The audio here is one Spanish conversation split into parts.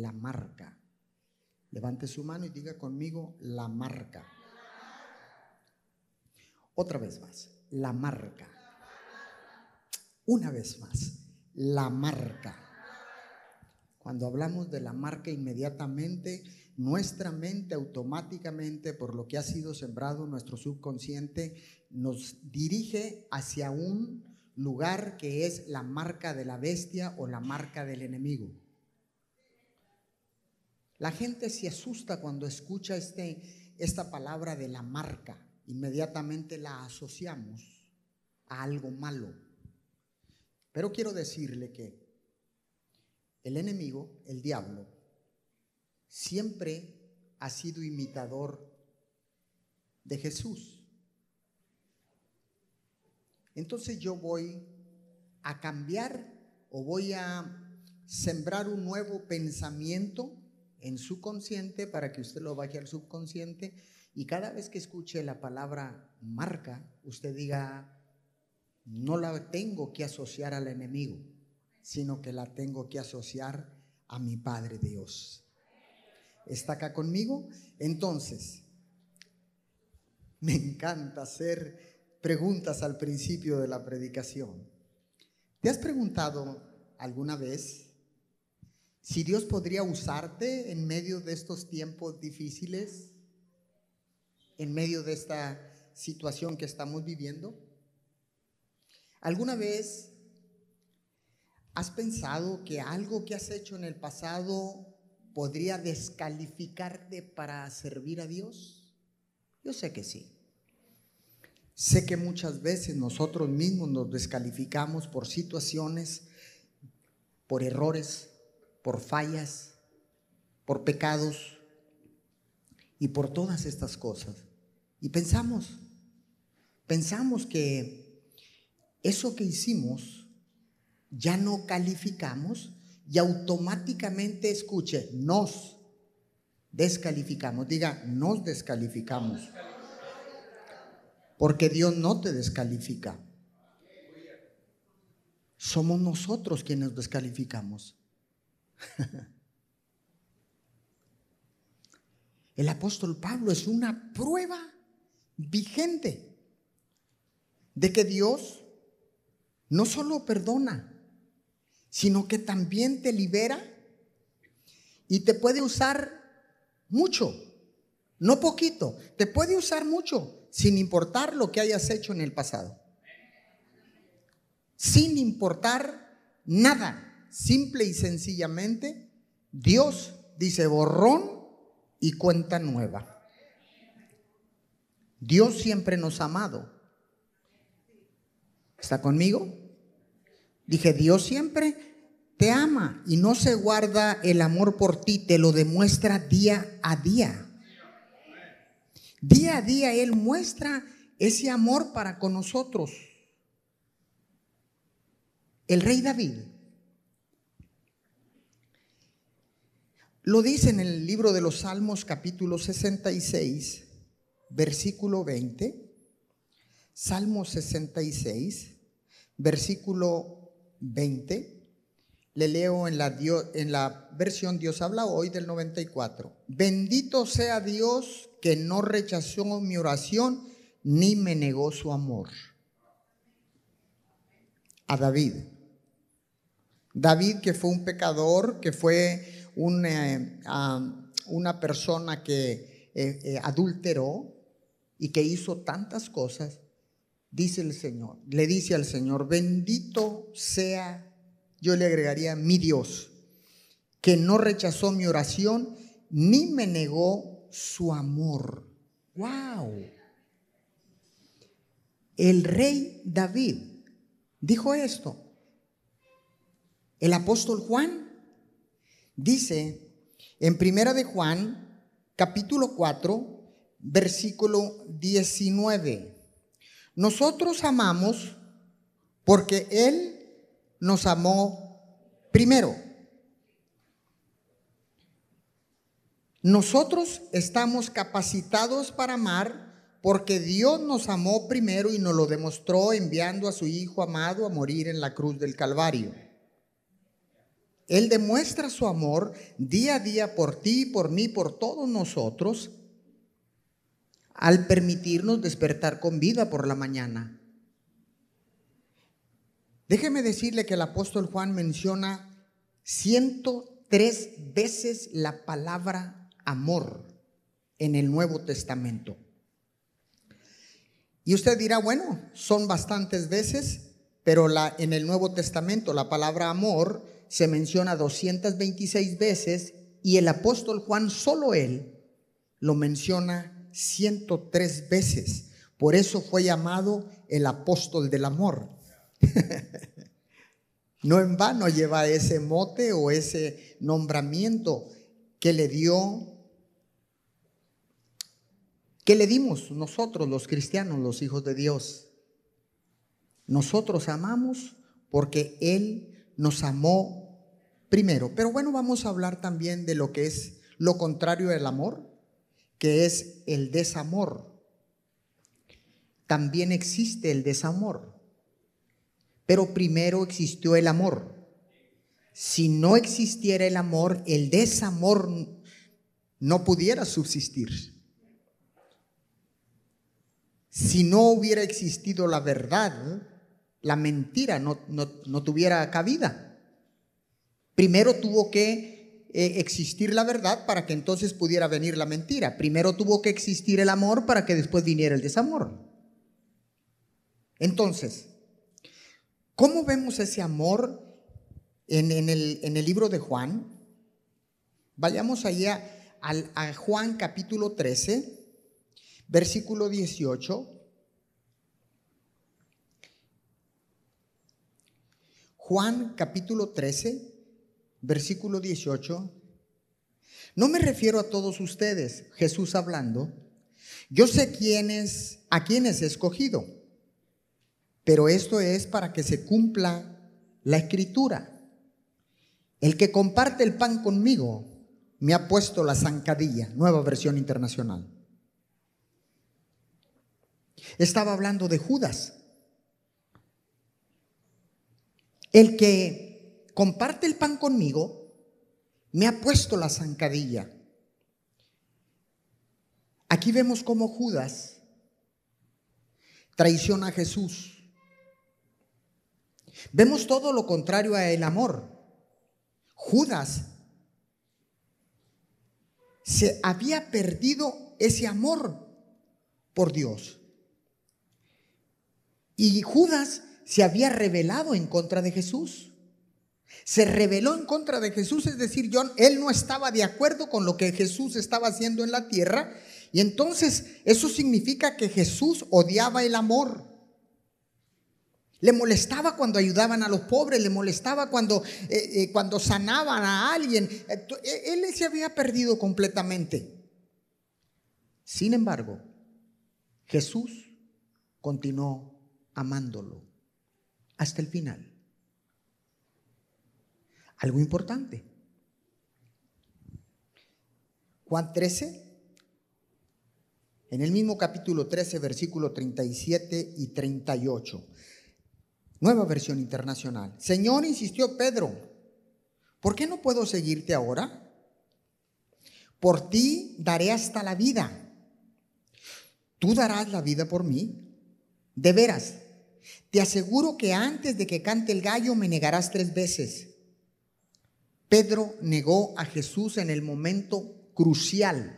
la marca. Levante su mano y diga conmigo la marca. Otra vez más, la marca. Una vez más, la marca. Cuando hablamos de la marca inmediatamente, nuestra mente automáticamente, por lo que ha sido sembrado nuestro subconsciente, nos dirige hacia un lugar que es la marca de la bestia o la marca del enemigo. La gente se asusta cuando escucha este, esta palabra de la marca. Inmediatamente la asociamos a algo malo. Pero quiero decirle que el enemigo, el diablo, siempre ha sido imitador de Jesús. Entonces yo voy a cambiar o voy a sembrar un nuevo pensamiento en su consciente para que usted lo vaya al subconsciente y cada vez que escuche la palabra marca, usted diga, no la tengo que asociar al enemigo, sino que la tengo que asociar a mi Padre Dios. ¿Está acá conmigo? Entonces, me encanta hacer preguntas al principio de la predicación. ¿Te has preguntado alguna vez si Dios podría usarte en medio de estos tiempos difíciles, en medio de esta situación que estamos viviendo? ¿Alguna vez has pensado que algo que has hecho en el pasado podría descalificarte para servir a Dios? Yo sé que sí. Sé que muchas veces nosotros mismos nos descalificamos por situaciones, por errores, por fallas, por pecados y por todas estas cosas. Y pensamos, pensamos que eso que hicimos ya no calificamos y automáticamente escuche, nos descalificamos. Diga, nos descalificamos. Porque Dios no te descalifica. Somos nosotros quienes descalificamos. El apóstol Pablo es una prueba vigente de que Dios no solo perdona, sino que también te libera y te puede usar mucho, no poquito, te puede usar mucho sin importar lo que hayas hecho en el pasado. Sin importar nada simple y sencillamente, Dios dice borrón y cuenta nueva. Dios siempre nos ha amado. ¿Está conmigo? Dije, Dios siempre te ama y no se guarda el amor por ti, te lo demuestra día a día. Día a día Él muestra ese amor para con nosotros. El rey David Lo dice en el libro de los Salmos capítulo 66, versículo 20. Salmo 66, versículo 20. Le leo en la, en la versión Dios habla hoy del 94. Bendito sea Dios que no rechazó mi oración ni me negó su amor. A David. David que fue un pecador, que fue una persona que eh, eh, adulteró y que hizo tantas cosas, dice el Señor, le dice al Señor, bendito sea, yo le agregaría mi Dios, que no rechazó mi oración ni me negó su amor. ¡Wow! El rey David dijo esto. El apóstol Juan Dice en Primera de Juan, capítulo 4, versículo 19. Nosotros amamos porque Él nos amó primero. Nosotros estamos capacitados para amar porque Dios nos amó primero y nos lo demostró enviando a su Hijo amado a morir en la cruz del Calvario. Él demuestra su amor día a día por ti, por mí, por todos nosotros, al permitirnos despertar con vida por la mañana. Déjeme decirle que el apóstol Juan menciona 103 veces la palabra amor en el Nuevo Testamento. Y usted dirá, bueno, son bastantes veces, pero en el Nuevo Testamento la palabra amor se menciona 226 veces y el apóstol Juan, solo él, lo menciona 103 veces. Por eso fue llamado el apóstol del amor. no en vano lleva ese mote o ese nombramiento que le dio, que le dimos nosotros los cristianos, los hijos de Dios. Nosotros amamos porque Él nos amó primero. Pero bueno, vamos a hablar también de lo que es lo contrario del amor que es el desamor. También existe el desamor, pero primero existió el amor. Si no existiera el amor, el desamor no pudiera subsistir. Si no hubiera existido la verdad, la mentira no, no tuviera cabida. Primero tuvo que eh, existir la verdad para que entonces pudiera venir la mentira. Primero tuvo que existir el amor para que después viniera el desamor. Entonces, ¿cómo vemos ese amor en, el, en el, libro de Juan? Vayamos allá a Juan capítulo 13, versículo 18. Juan capítulo 13, versículo 18, no me refiero a todos ustedes, Jesús hablando, yo sé quiénes, a quiénes he escogido, pero esto es para que se cumpla la escritura. El que comparte el pan conmigo me ha puesto la zancadilla, nueva versión internacional. Estaba hablando de Judas. El que comparte el pan conmigo, me ha puesto la zancadilla. Aquí vemos cómo Judas traiciona a Jesús. Vemos todo lo contrario a el amor. Judas se había perdido ese amor por Dios. Y Judas se había rebelado en contra de Jesús se rebeló en contra de Jesús, es decir, John, él no estaba de acuerdo con lo que Jesús estaba haciendo en la tierra, y entonces eso significa que Jesús odiaba el amor. Le molestaba cuando ayudaban a los pobres, le molestaba cuando, eh, eh, cuando sanaban a alguien. Eh, él se había perdido completamente. Sin embargo, Jesús continuó amándolo hasta el final algo importante. Juan 13, en el mismo capítulo 13, versículo 37 y 38. Nueva versión internacional. Señor, insistió Pedro, ¿por qué no puedo seguirte ahora? Por ti daré hasta la vida. ¿Tú darás la vida por mí? De veras, te aseguro que antes de que cante el gallo me negarás tres veces. Pedro negó a Jesús en el momento crucial.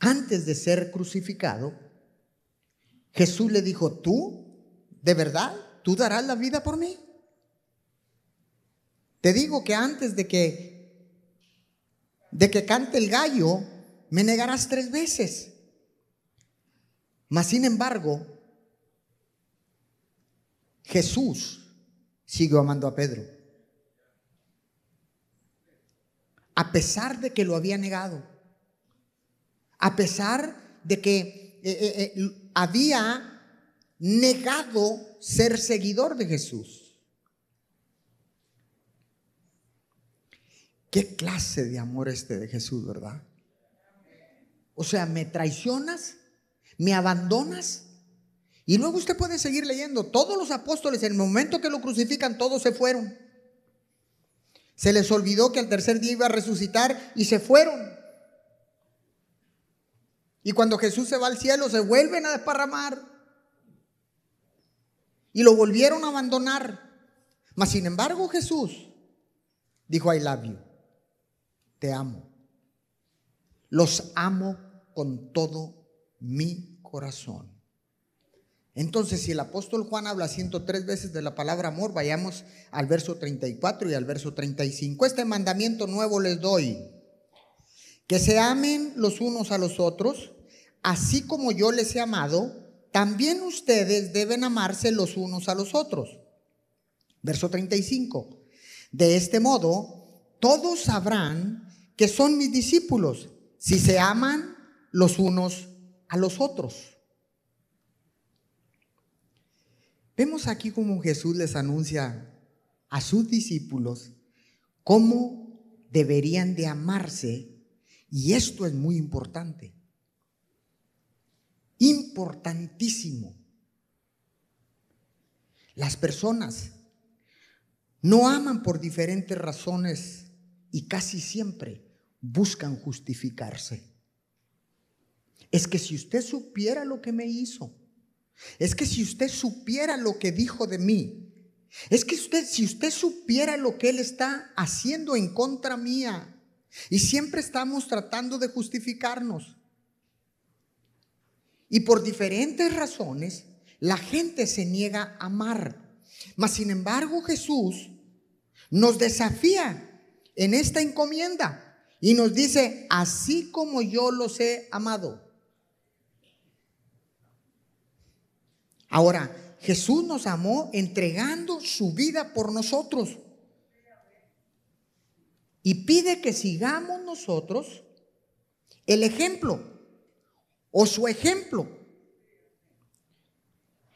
Antes de ser crucificado, Jesús le dijo, ¿tú? ¿De verdad? ¿Tú darás la vida por mí? Te digo que antes de que de que cante el gallo, me negarás tres veces. Mas sin embargo, Jesús siguió amando a Pedro. a pesar de que lo había negado, a pesar de que eh, eh, eh, había negado ser seguidor de Jesús. ¿Qué clase de amor este de Jesús, verdad? O sea, me traicionas, me abandonas. Y luego usted puede seguir leyendo. Todos los apóstoles, en el momento que lo crucifican, todos se fueron. Se les olvidó que al tercer día iba a resucitar y se fueron. Y cuando Jesús se va al cielo, se vuelven a desparramar. Y lo volvieron a abandonar. Mas sin embargo, Jesús dijo, I love you. Te amo. Los amo con todo mi corazón. Entonces, si el apóstol Juan habla 103 veces de la palabra amor, vayamos al verso 34 y al verso 35. Este mandamiento nuevo les doy, que se amen los unos a los otros, así como yo les he amado, también ustedes deben amarse los unos a los otros. Verso 35. De este modo, todos sabrán que son mis discípulos si se aman los unos a los otros. Vemos aquí cómo Jesús les anuncia a sus discípulos cómo deberían de amarse y esto es muy importante. Importantísimo. Las personas no aman por diferentes razones y casi siempre buscan justificarse. Es que si usted supiera lo que me hizo, es que si usted supiera lo que dijo de mí, es que usted, si usted supiera lo que él está haciendo en contra mía, y siempre estamos tratando de justificarnos. Y por diferentes razones, la gente se niega a amar. Mas sin embargo Jesús nos desafía en esta encomienda y nos dice, así como yo los he amado. Ahora, Jesús nos amó entregando su vida por nosotros. Y pide que sigamos nosotros el ejemplo o su ejemplo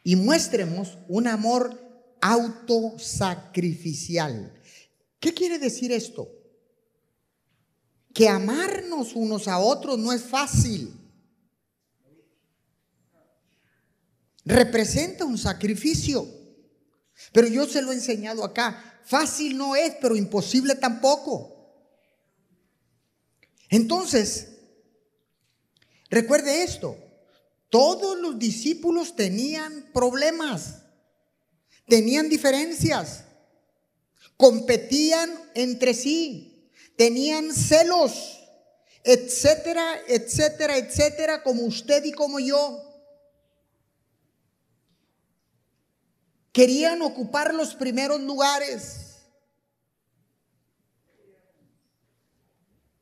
y muéstremos un amor autosacrificial. ¿Qué quiere decir esto? Que amarnos unos a otros no es fácil. Representa un sacrificio. Pero yo se lo he enseñado acá. Fácil no es, pero imposible tampoco. Entonces, recuerde esto. Todos los discípulos tenían problemas, tenían diferencias competían entre sí, tenían celos, etcétera, etcétera, etcétera, como usted y como yo. Querían ocupar los primeros lugares.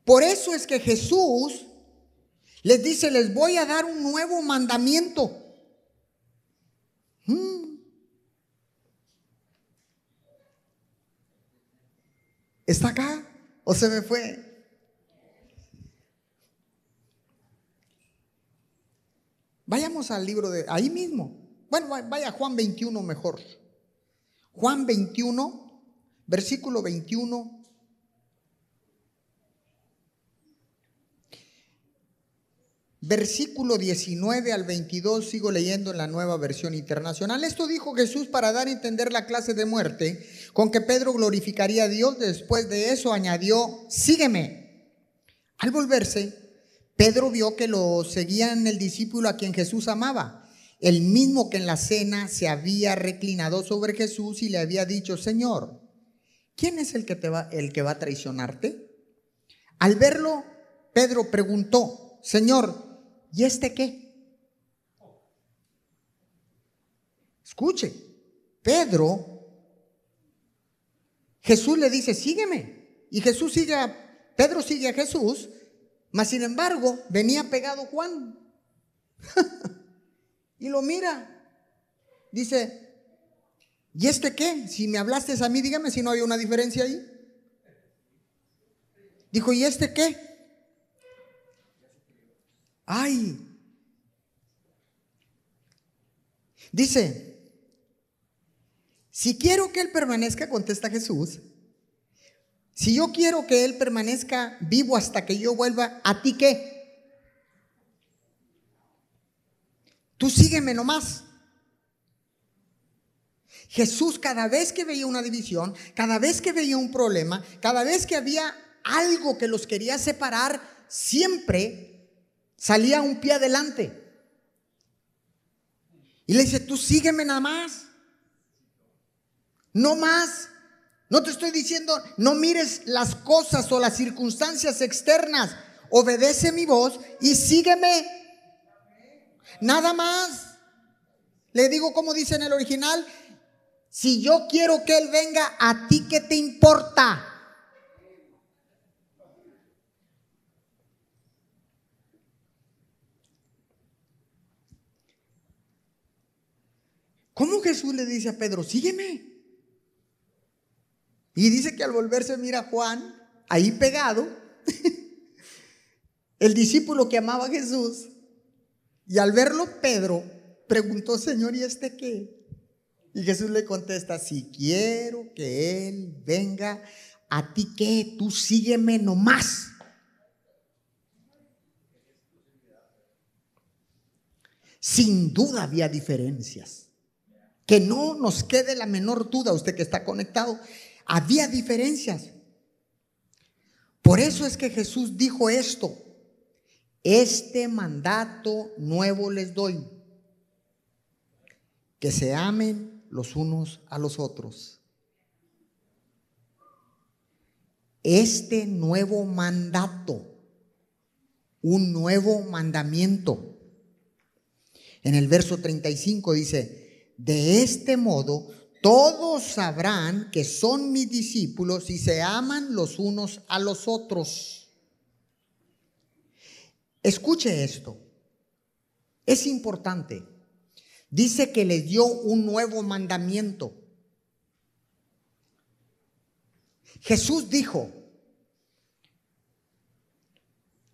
Por eso es que Jesús les dice, les voy a dar un nuevo mandamiento. Mm. ¿Está acá o se me fue? Vayamos al libro de ahí mismo. Bueno, vaya Juan 21 mejor. Juan 21, versículo 21 versículo 19 al 22, sigo leyendo en la nueva versión internacional. Esto dijo Jesús para dar a entender la clase de muerte con que Pedro glorificaría a Dios. Después de eso añadió, sígueme. Al volverse, Pedro vio que lo seguían el discípulo a quien Jesús amaba, el mismo que en la cena se había reclinado sobre Jesús y le había dicho, Señor, ¿quién es el que, te va, el que va a traicionarte? Al verlo, Pedro preguntó, Señor, ¿y este qué? Escuche, Pedro, Jesús le dice, sígueme. Y Jesús sigue a, Pedro sigue a Jesús, mas sin embargo venía pegado Juan. y lo mira. Dice, ¿y este qué? Si me hablaste a mí, dígame si no hay una diferencia ahí. Dijo, ¿y este qué? Ay. Dice, si quiero que Él permanezca, contesta Jesús, si yo quiero que Él permanezca vivo hasta que yo vuelva, ¿a ti qué? Tú sígueme nomás. Jesús cada vez que veía una división, cada vez que veía un problema, cada vez que había algo que los quería separar, siempre salía un pie adelante. Y le dice, tú sígueme nada más. No más. No te estoy diciendo, no mires las cosas o las circunstancias externas. Obedece mi voz y sígueme. Nada más. Le digo como dice en el original, si yo quiero que Él venga, ¿a ti qué te importa? ¿Cómo Jesús le dice a Pedro, sígueme? Y dice que al volverse mira a Juan, ahí pegado, el discípulo que amaba a Jesús, y al verlo Pedro preguntó, Señor, ¿y este qué? Y Jesús le contesta, si quiero que Él venga, a ti que tú sígueme nomás. Sin duda había diferencias. Que no nos quede la menor duda, usted que está conectado, había diferencias. Por eso es que Jesús dijo esto, este mandato nuevo les doy, que se amen los unos a los otros. Este nuevo mandato, un nuevo mandamiento. En el verso 35 dice, de este modo todos sabrán que son mis discípulos y se aman los unos a los otros. Escuche esto. Es importante dice que les dio un nuevo mandamiento. Jesús dijo,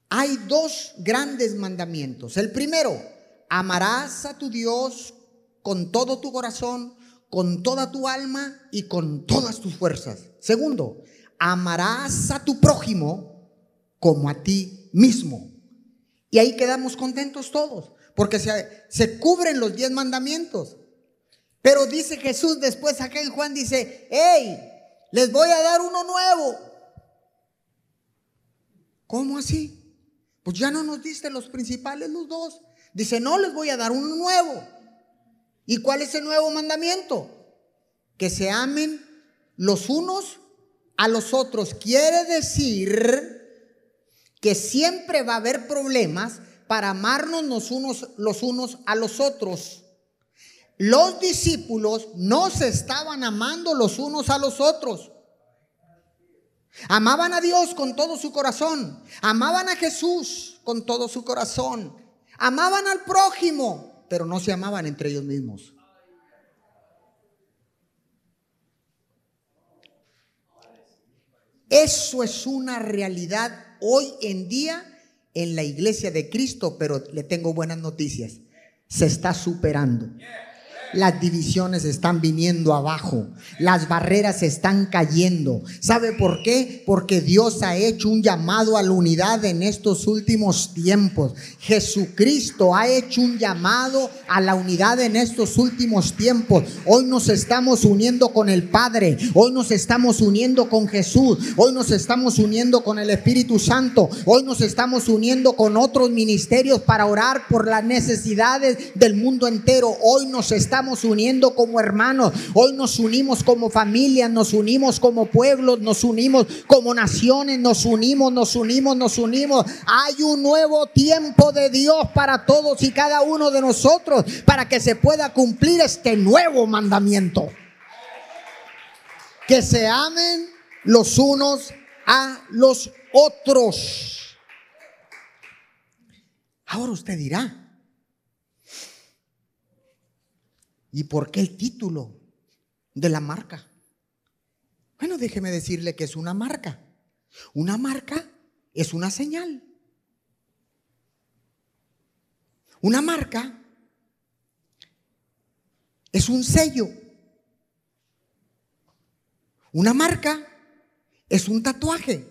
hay dos grandes mandamientos. El primero, amarás a tu Dios con todo tu corazón, con toda tu alma y con todas tus fuerzas. Segundo, amarás a tu prójimo como a ti mismo. Y ahí quedamos contentos todos porque se, cubren los diez mandamientos. Pero dice Jesús después acá en Juan, dice, hey, les voy a dar uno nuevo. ¿Cómo así? Pues ya no nos diste los principales, los dos. Dice, no, les voy a dar uno nuevo. ¿Y cuál es el nuevo mandamiento? Que se amen los unos a los otros. Quiere decir que siempre va a haber problemas para amarnos los unos, los unos a los otros. Los discípulos no se estaban amando los unos a los otros. Amaban a Dios con todo su corazón. Amaban a Jesús con todo su corazón. Amaban al prójimo, pero no se amaban entre ellos mismos. Eso es una realidad hoy en día en la iglesia de Cristo, pero le tengo buenas noticias. Se está superando. Las divisiones están viniendo abajo. Las barreras están cayendo. ¿Sabe por qué? Porque Dios ha hecho un llamado a la unidad en estos últimos tiempos. Jesucristo ha hecho un llamado a la unidad en estos últimos tiempos. Hoy nos estamos uniendo con el Padre. Hoy nos estamos uniendo con Jesús. Hoy nos estamos uniendo con el Espíritu Santo. Hoy nos estamos uniendo con otros ministerios para orar por las necesidades del mundo entero. Hoy nos uniendo como hermanos, hoy nos unimos como familia, nos unimos como pueblos, nos unimos como naciones, nos unimos, nos unimos, nos unimos. Hay un nuevo tiempo de Dios para todos y cada uno de nosotros para que se pueda cumplir este nuevo mandamiento. Que se amen los unos a los otros. Ahora usted dirá, ¿Y por qué el título de la marca? Bueno, déjeme decirle que es una marca. Una marca es una señal. Una marca es un sello. Una marca es un tatuaje.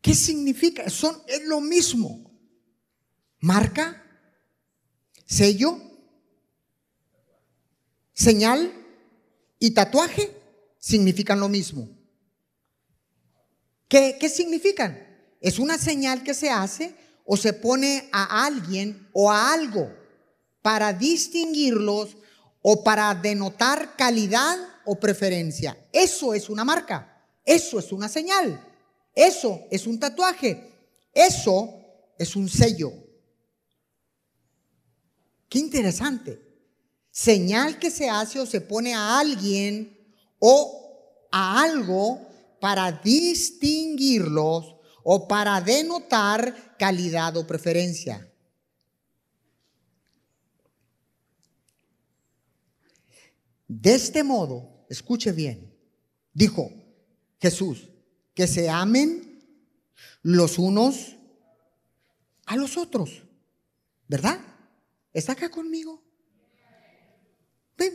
¿Qué significa? Son, es lo mismo. Marca, sello señal, y tatuaje significan lo mismo. ¿Qué, ¿Qué significan? Es una señal que se hace o se pone a alguien o a algo para distinguirlos o para denotar calidad o preferencia. Eso es una marca, eso es una señal, eso es un tatuaje, eso es un sello. Qué interesante. Señal que se hace o se pone a alguien o a algo para distinguirlos o para denotar calidad o preferencia. De este modo, escuche bien, dijo Jesús, que se amen los unos a los otros, ¿verdad? ¿Está acá conmigo?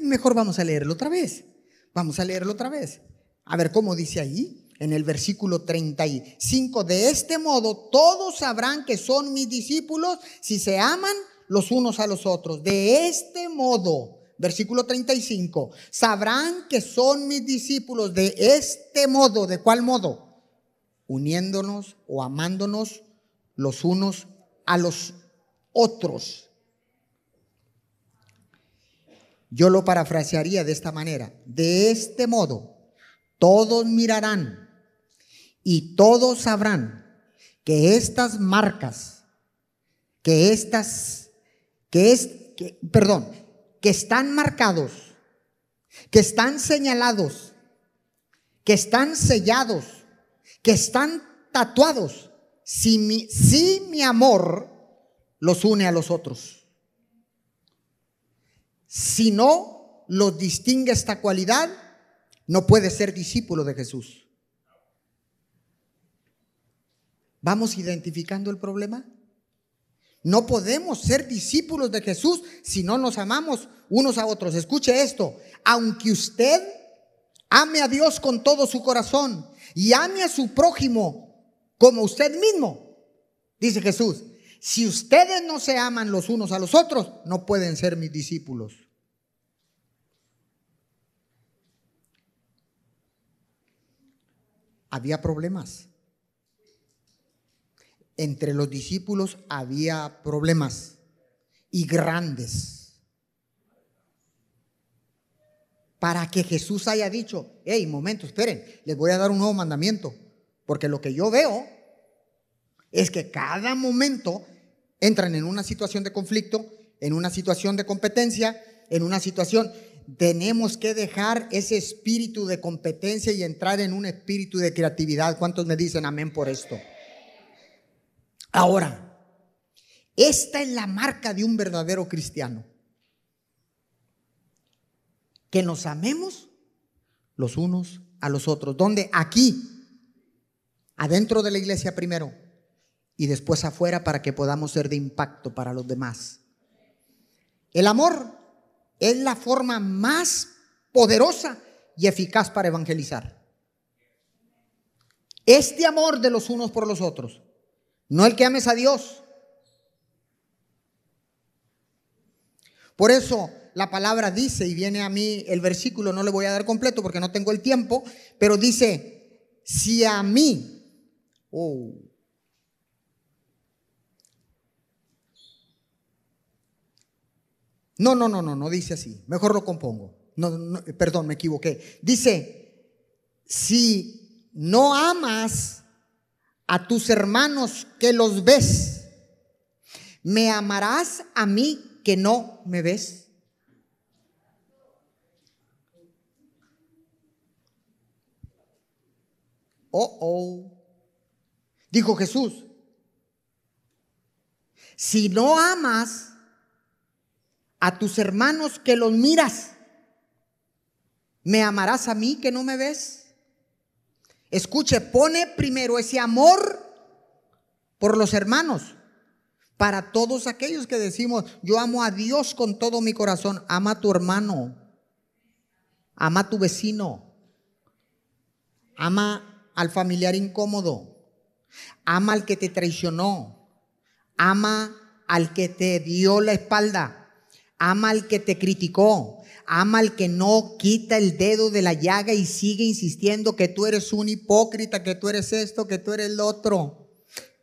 Mejor vamos a leerlo otra vez. Vamos a leerlo otra vez. A ver cómo dice ahí en el versículo 35. De este modo todos sabrán que son mis discípulos si se aman los unos a los otros. De este modo, versículo 35, sabrán que son mis discípulos de este modo. ¿De cuál modo? Uniéndonos o amándonos los unos a los otros. Yo lo parafrasearía de esta manera. De este modo, todos mirarán y todos sabrán que estas marcas, que estas, que es, que, perdón, que están marcados, que están señalados, que están sellados, que están tatuados, si mi, si mi amor los une a los otros. Si no los distingue esta cualidad, no puede ser discípulo de Jesús. ¿Vamos identificando el problema? No podemos ser discípulos de Jesús si no nos amamos unos a otros. Escuche esto, aunque usted ame a Dios con todo su corazón y ame a su prójimo como usted mismo, dice Jesús, si ustedes no se aman los unos a los otros, no pueden ser mis discípulos. Había problemas entre los discípulos había problemas y grandes. Para que Jesús haya dicho, hey, momento, esperen, les voy a dar un nuevo mandamiento. Porque lo que yo veo es que cada momento entran en una situación de conflicto, en una situación de competencia, en una situación... Tenemos que dejar ese espíritu de competencia y entrar en un espíritu de creatividad. ¿Cuántos me dicen amén por esto? Ahora, esta es la marca de un verdadero cristiano. Que nos amemos los unos a los otros. ¿Dónde? Aquí, adentro de la iglesia primero y después afuera para que podamos ser de impacto para los demás. El amor es la forma más poderosa y eficaz para evangelizar. Este amor de los unos por los otros no el que ames a Dios. Por eso la palabra dice, y viene a mí el versículo, no le voy a dar completo porque no tengo el tiempo, pero dice, si a mí, oh, no, no, no, no, no dice así, mejor lo compongo, no, perdón, me equivoqué, dice, si no amas a tus hermanos que los ves, ¿me amarás a mí que no me ves? Oh, oh. Dijo Jesús, si no amas a tus hermanos que los miras, ¿me amarás a mí que no me ves? Escuche, pone primero ese amor por los hermanos. Para todos aquellos que decimos, yo amo a Dios con todo mi corazón, ama a tu hermano, ama a tu vecino, ama al familiar incómodo, ama al que te traicionó, ama al que te dio la espalda, Ama al que te criticó. Ama al que no quita el dedo de la llaga y sigue insistiendo que tú eres un hipócrita, que tú eres esto, que tú eres el otro.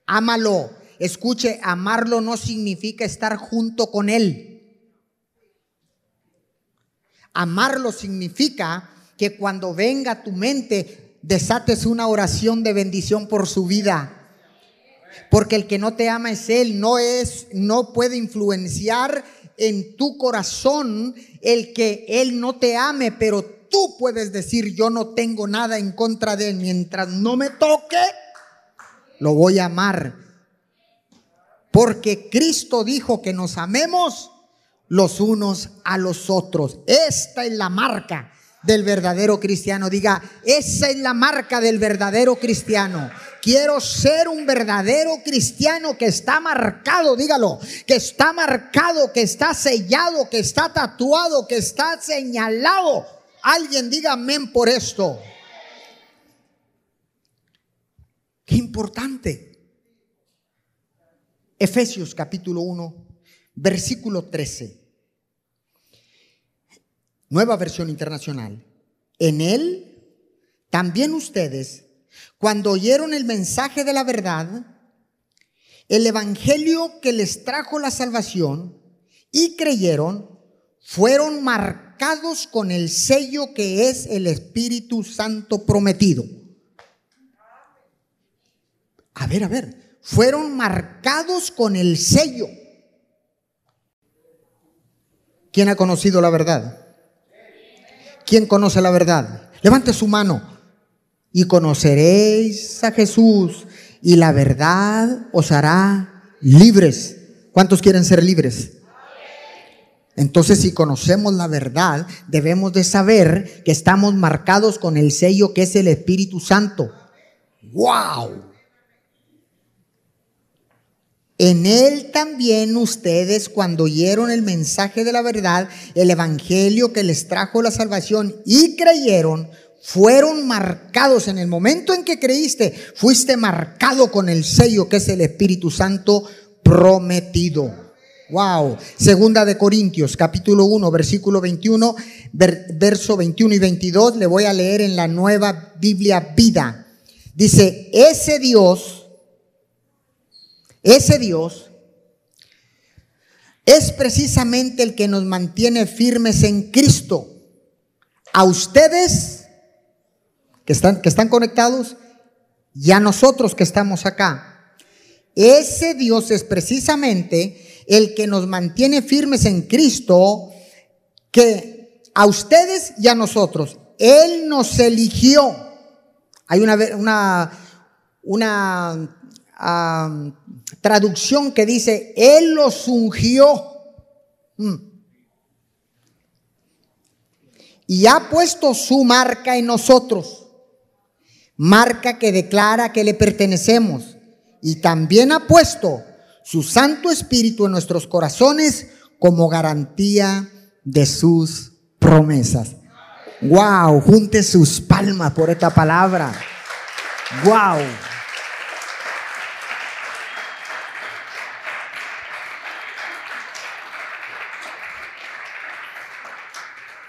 Ámalo. Escuche, amarlo no significa estar junto con él. Amarlo significa que cuando venga a tu mente desates una oración de bendición por su vida. Porque el que no te ama es él, no es no puede influenciar en tu corazón el que Él no te ame, pero tú puedes decir, yo no tengo nada en contra de Él. Mientras no me toque, lo voy a amar. Porque Cristo dijo que nos amemos los unos a los otros. Esta es la marca del verdadero cristiano. Diga, esa es la marca del verdadero cristiano. Quiero ser un verdadero cristiano que está marcado, dígalo, que está marcado, que está sellado, que está tatuado, que está señalado. Alguien diga amén por esto. Qué importante. Efesios capítulo 1, versículo 13. Nueva versión internacional. En él también ustedes, cuando oyeron el mensaje de la verdad, el evangelio que les trajo la salvación y creyeron, fueron marcados con el sello que es el Espíritu Santo prometido. A ver, a ver, fueron marcados con el sello. ¿Quién ha conocido la verdad? ¿Quién conoce la verdad? Levante su mano y conoceréis a Jesús y la verdad os hará libres. ¿Cuántos quieren ser libres? Entonces, si conocemos la verdad, debemos de saber que estamos marcados con el sello que es el Espíritu Santo. ¡Wow! En él también ustedes, cuando oyeron el mensaje de la verdad, el evangelio que les trajo la salvación y creyeron, fueron marcados. En el momento en que creíste, fuiste marcado con el sello que es el Espíritu Santo prometido. Wow. Segunda de Corintios, capítulo 1, versículo 21, verso 21 y 22. Le voy a leer en la nueva Biblia vida. Dice, ese Dios ese Dios es precisamente el que nos mantiene firmes en Cristo. A ustedes que están, que están conectados y a nosotros que estamos acá. Ese Dios es precisamente el que nos mantiene firmes en Cristo, que a ustedes y a nosotros. Él nos eligió. Hay una, una, una traducción que dice, Él los ungió. Mm. Y ha puesto su marca en nosotros. Marca que declara que le pertenecemos. Y también ha puesto su Santo Espíritu en nuestros corazones como garantía de sus promesas. Wow, junte sus palmas por esta palabra. Wow.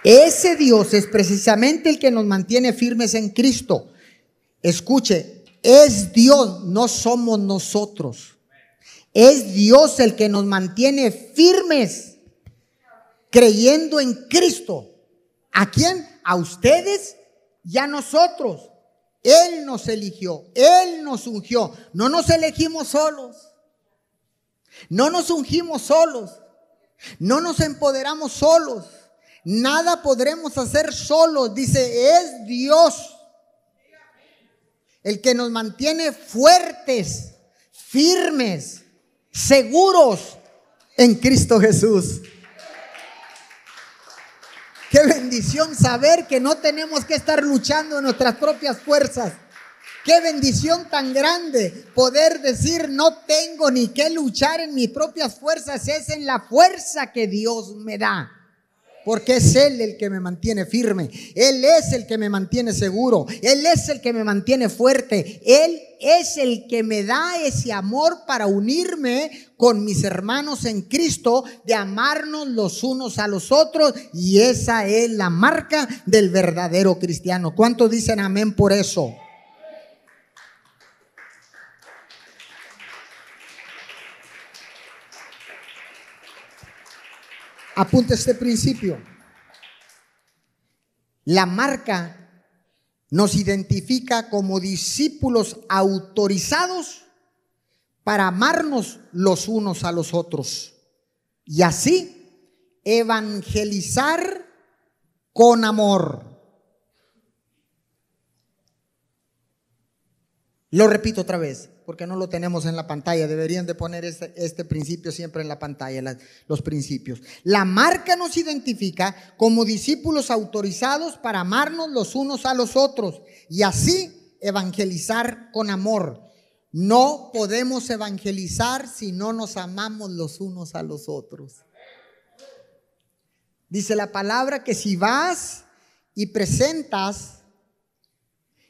Ese Dios es precisamente el que nos mantiene firmes en Cristo. Escuche, es Dios, no somos nosotros. Es Dios el que nos mantiene firmes creyendo en Cristo. ¿A quién? A ustedes y a nosotros. Él nos eligió, Él nos ungió. No nos elegimos solos. No nos ungimos solos. No nos empoderamos solos. Nada podremos hacer solos. Dice, es Dios el que nos mantiene fuertes, firmes, seguros en Cristo Jesús. Qué bendición saber que no tenemos que estar luchando en nuestras propias fuerzas. Qué bendición tan grande poder decir no tengo ni que luchar en mis propias fuerzas, es en la fuerza que Dios me da porque es Él el que me mantiene firme, Él es el que me mantiene seguro, Él es el que me mantiene fuerte, Él es el que me da ese amor para unirme con mis hermanos en Cristo, de amarnos los unos a los otros. Y esa es la marca del verdadero cristiano. ¿Cuántos dicen amén por eso? Apunte este principio. La marca nos identifica como discípulos autorizados para amarnos los unos a los otros y así evangelizar con amor. Lo repito otra vez porque no lo tenemos en la pantalla. Deberían de poner este, este principio siempre en la pantalla, los principios. La marca nos identifica como discípulos autorizados para amarnos los unos a los otros y así evangelizar con amor. No podemos evangelizar si no nos amamos los unos a los otros. Dice la palabra que si vas y presentas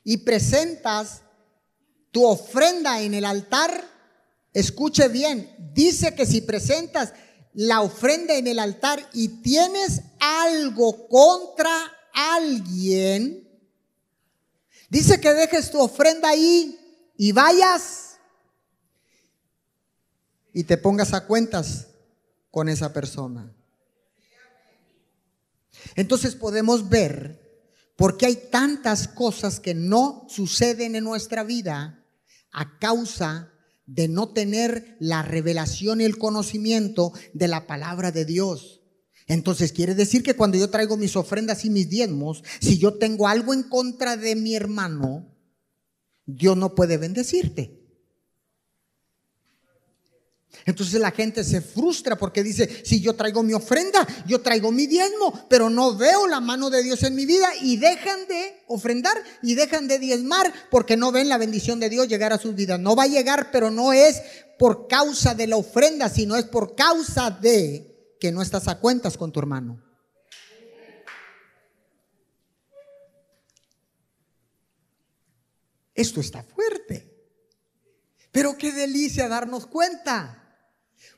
y presentas tu ofrenda en el altar, escuche bien, dice que si presentas la ofrenda en el altar y tienes algo contra alguien, dice que dejes tu ofrenda ahí y vayas y te pongas a cuentas con esa persona. Entonces podemos ver por qué hay tantas cosas que no suceden en nuestra vida a causa de no tener la revelación y el conocimiento de la palabra de Dios. Entonces quiere decir que cuando yo traigo mis ofrendas y mis diezmos, si yo tengo algo en contra de mi hermano, Dios no puede bendecirte. Entonces la gente se frustra porque dice, si yo traigo mi ofrenda, yo traigo mi diezmo, pero no veo la mano de Dios en mi vida y dejan de ofrendar y dejan de diezmar porque no ven la bendición de Dios llegar a sus vidas. No va a llegar, pero no es por causa de la ofrenda, sino es por causa de que no estás a cuentas con tu hermano. Esto está fuerte. Pero qué delicia darnos cuenta.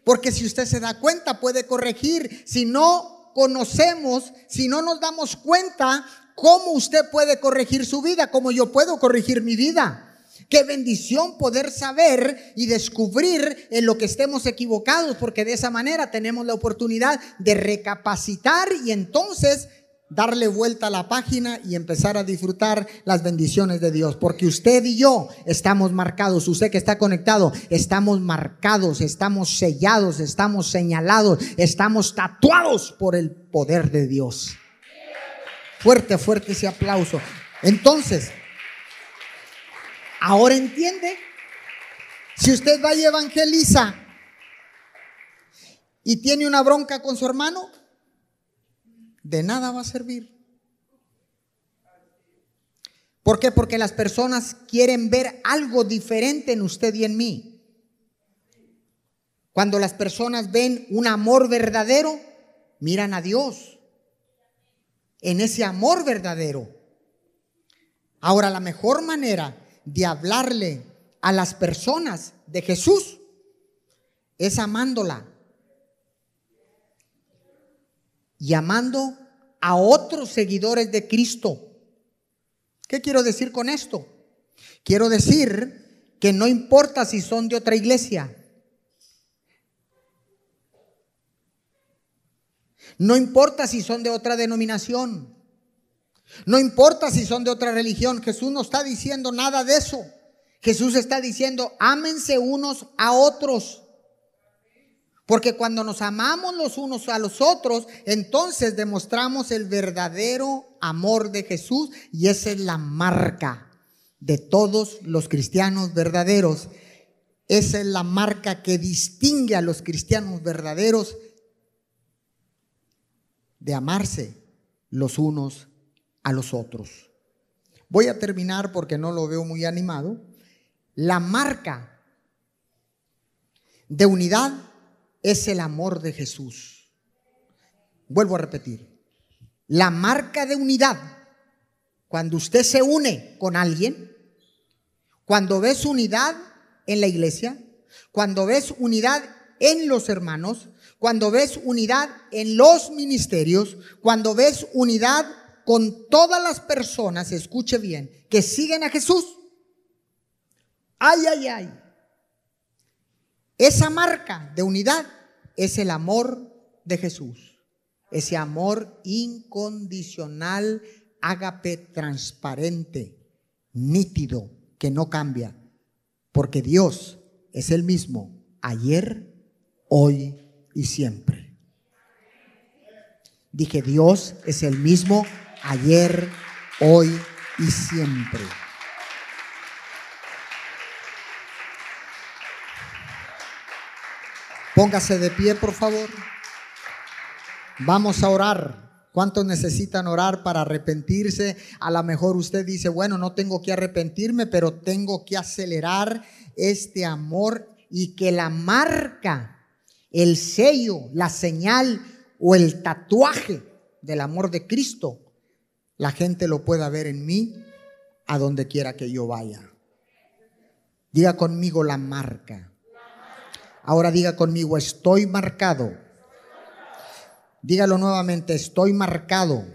Porque si usted se da cuenta, puede corregir. Si no conocemos, si no nos damos cuenta, ¿cómo usted puede corregir su vida? ¿Cómo yo puedo corregir mi vida? Qué bendición poder saber y descubrir en lo que estemos equivocados, porque de esa manera tenemos la oportunidad de recapacitar y entonces darle vuelta a la página y empezar a disfrutar las bendiciones de Dios. Porque usted y yo estamos marcados, usted que está conectado, estamos marcados, estamos sellados, estamos señalados, estamos tatuados por el poder de Dios. Fuerte, fuerte ese aplauso. Entonces, ahora entiende, si usted va y evangeliza y tiene una bronca con su hermano, de nada va a servir. ¿Por qué? Porque las personas quieren ver algo diferente en usted y en mí. Cuando las personas ven un amor verdadero, miran a Dios en ese amor verdadero. Ahora, la mejor manera de hablarle a las personas de Jesús es amándola llamando a otros seguidores de Cristo. ¿Qué quiero decir con esto? Quiero decir que no importa si son de otra iglesia. No importa si son de otra denominación. No importa si son de otra religión. Jesús no está diciendo nada de eso. Jesús está diciendo, ámense unos a otros. Porque cuando nos amamos los unos a los otros, entonces demostramos el verdadero amor de Jesús y esa es la marca de todos los cristianos verdaderos. Esa es la marca que distingue a los cristianos verdaderos de amarse los unos a los otros. Voy a terminar porque no lo veo muy animado. La marca de unidad es el amor de Jesús. Vuelvo a repetir. La marca de unidad, cuando usted se une con alguien, cuando ves unidad en la iglesia, cuando ves unidad en los hermanos, cuando ves unidad en los ministerios, cuando ves unidad con todas las personas, escuche bien, que siguen a Jesús. Ay, ay, ay. Esa marca de unidad es el amor de Jesús. Ese amor incondicional, ágape transparente, nítido, que no cambia. Porque Dios es el mismo ayer, hoy y siempre. Dije, Dios es el mismo ayer, hoy y siempre. Póngase de pie, por favor. Vamos a orar. ¿Cuántos necesitan orar para arrepentirse? A lo mejor usted dice, bueno, no tengo que arrepentirme, pero tengo que acelerar este amor y que la marca, el sello, la señal o el tatuaje del amor de Cristo, la gente lo pueda ver en mí a donde quiera que yo vaya. Diga conmigo la marca. Ahora diga conmigo, estoy marcado. Dígalo nuevamente, estoy marcado.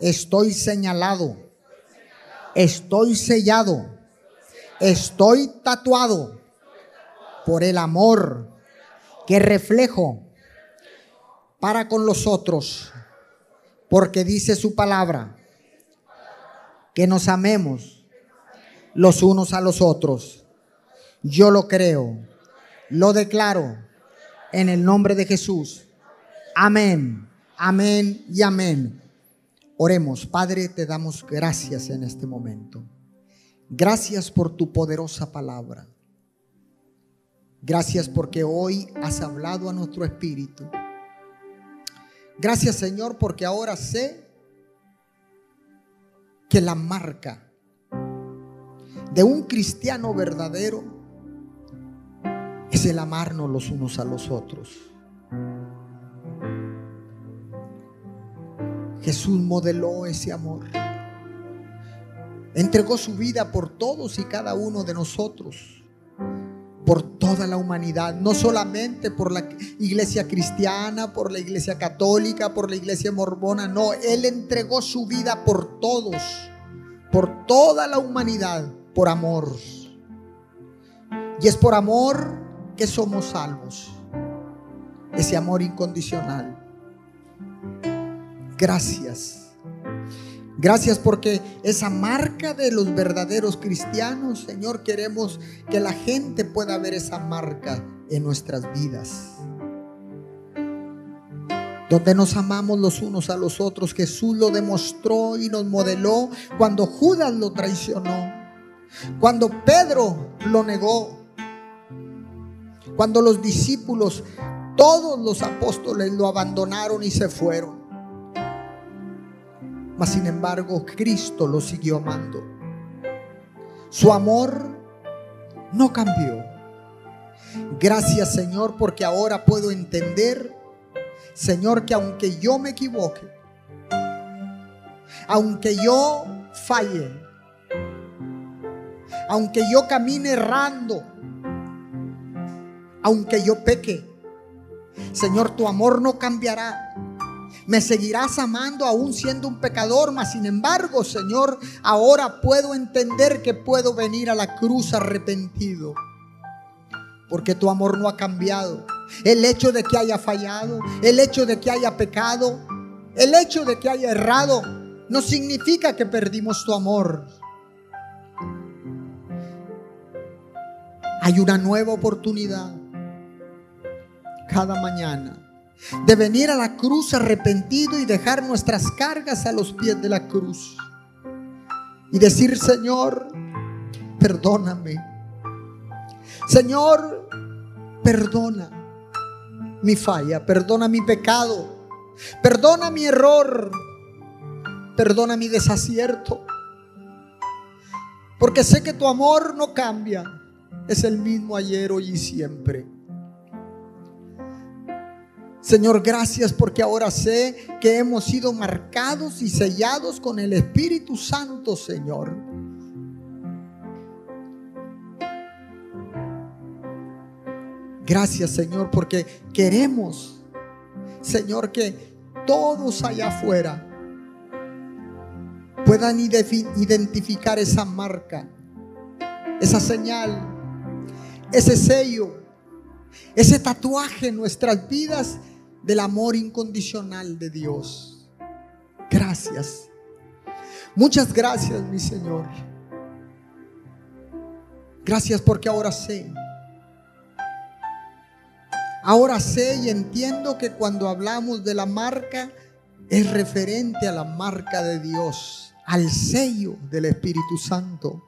Estoy señalado. Estoy sellado. Estoy tatuado por el amor que reflejo para con los otros. Porque dice su palabra que nos amemos los unos a los otros. Yo lo creo lo declaro en el nombre de Jesús. Amén, amén y amén. Oremos, Padre, te damos gracias en este momento. Gracias por tu poderosa palabra. Gracias porque hoy has hablado a nuestro espíritu. Gracias Señor porque ahora sé que la marca de un cristiano verdadero es el amarnos los unos a los otros. Jesús modeló ese amor. Entregó su vida por todos y cada uno de nosotros, por toda la humanidad, no solamente por la iglesia cristiana, por la iglesia católica, por la iglesia mormona, no, Él entregó su vida por todos, por toda la humanidad, por amor. Y es por amor que somos salvos. Ese amor incondicional. Gracias. Gracias porque esa marca de los verdaderos cristianos, Señor, queremos que la gente pueda ver esa marca en nuestras vidas. Donde nos amamos los unos a los otros. Jesús lo demostró y nos modeló cuando Judas lo traicionó. Cuando Pedro lo negó. Cuando los discípulos, todos los apóstoles lo abandonaron y se fueron. Mas sin embargo, Cristo lo siguió amando. Su amor no cambió. Gracias Señor porque ahora puedo entender, Señor, que aunque yo me equivoque, aunque yo falle, aunque yo camine errando, aunque yo peque. Señor, tu amor no cambiará. Me seguirás amando aún siendo un pecador, mas sin embargo, Señor, ahora puedo entender que puedo venir a la cruz arrepentido. Porque tu amor no ha cambiado. El hecho de que haya fallado, el hecho de que haya pecado, el hecho de que haya errado, no significa que perdimos tu amor. Hay una nueva oportunidad cada mañana. De venir a la cruz arrepentido y dejar nuestras cargas a los pies de la cruz. Y decir, Señor, perdóname. Señor, perdona mi falla, perdona mi pecado, perdona mi error, perdona mi desacierto. Porque sé que tu amor no cambia, es el mismo ayer, hoy y siempre. Señor, gracias porque ahora sé que hemos sido marcados y sellados con el Espíritu Santo, Señor. Gracias, Señor, porque queremos, Señor, que todos allá afuera puedan identificar esa marca, esa señal, ese sello ese tatuaje en nuestras vidas del amor incondicional de Dios. Gracias. Muchas gracias, mi Señor. Gracias porque ahora sé. Ahora sé y entiendo que cuando hablamos de la marca es referente a la marca de Dios, al sello del Espíritu Santo,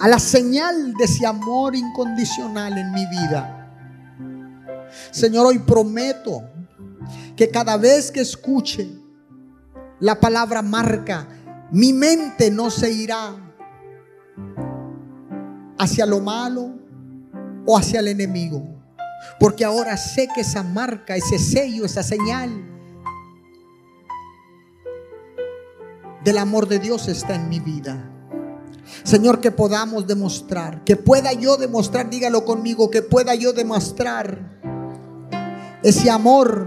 a la señal de ese amor incondicional en mi vida. Señor, hoy prometo que cada vez que escuche la palabra marca, mi mente no se irá hacia lo malo o hacia el enemigo. Porque ahora sé que esa marca, ese sello, esa señal del amor de Dios está en mi vida. Señor, que podamos demostrar, que pueda yo demostrar, dígalo conmigo, que pueda yo demostrar ese amor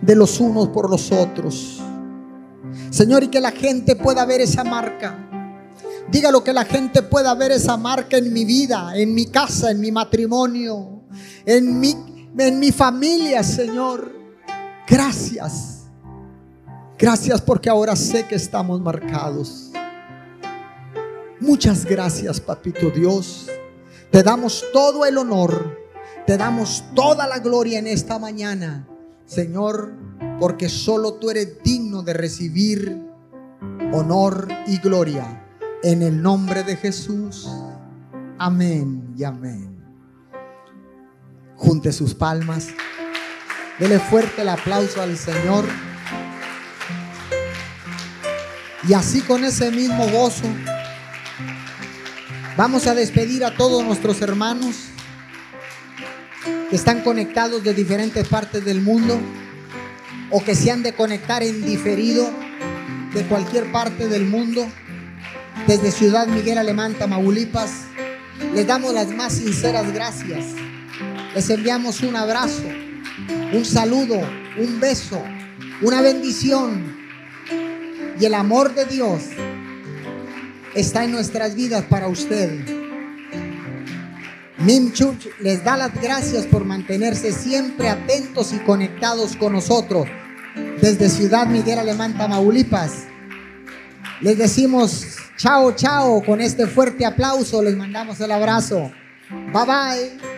de los unos por los otros. Señor, y que la gente pueda ver esa marca. Dígalo que la gente pueda ver esa marca en mi vida, en mi casa, en mi matrimonio, en mi, en mi familia, Señor. Gracias. Gracias porque ahora sé que estamos marcados. Muchas gracias, Papito Dios. Te damos todo el honor. Te damos toda la gloria en esta mañana. Señor, porque solo tú eres digno de recibir honor y gloria. En el nombre de Jesús. Amén y amén. Junte sus palmas. Dele fuerte el aplauso al Señor. Y así con ese mismo gozo, vamos a despedir a todos nuestros hermanos que están conectados de diferentes partes del mundo o que se han de conectar en diferido de cualquier parte del mundo, desde Ciudad Miguel Alemán, Tamaulipas, les damos las más sinceras gracias. Les enviamos un abrazo, un saludo, un beso, una bendición. Y el amor de Dios está en nuestras vidas para usted. Mim Church les da las gracias por mantenerse siempre atentos y conectados con nosotros desde Ciudad Miguel Alemán, Tamaulipas. Les decimos chao, chao con este fuerte aplauso. Les mandamos el abrazo. Bye bye.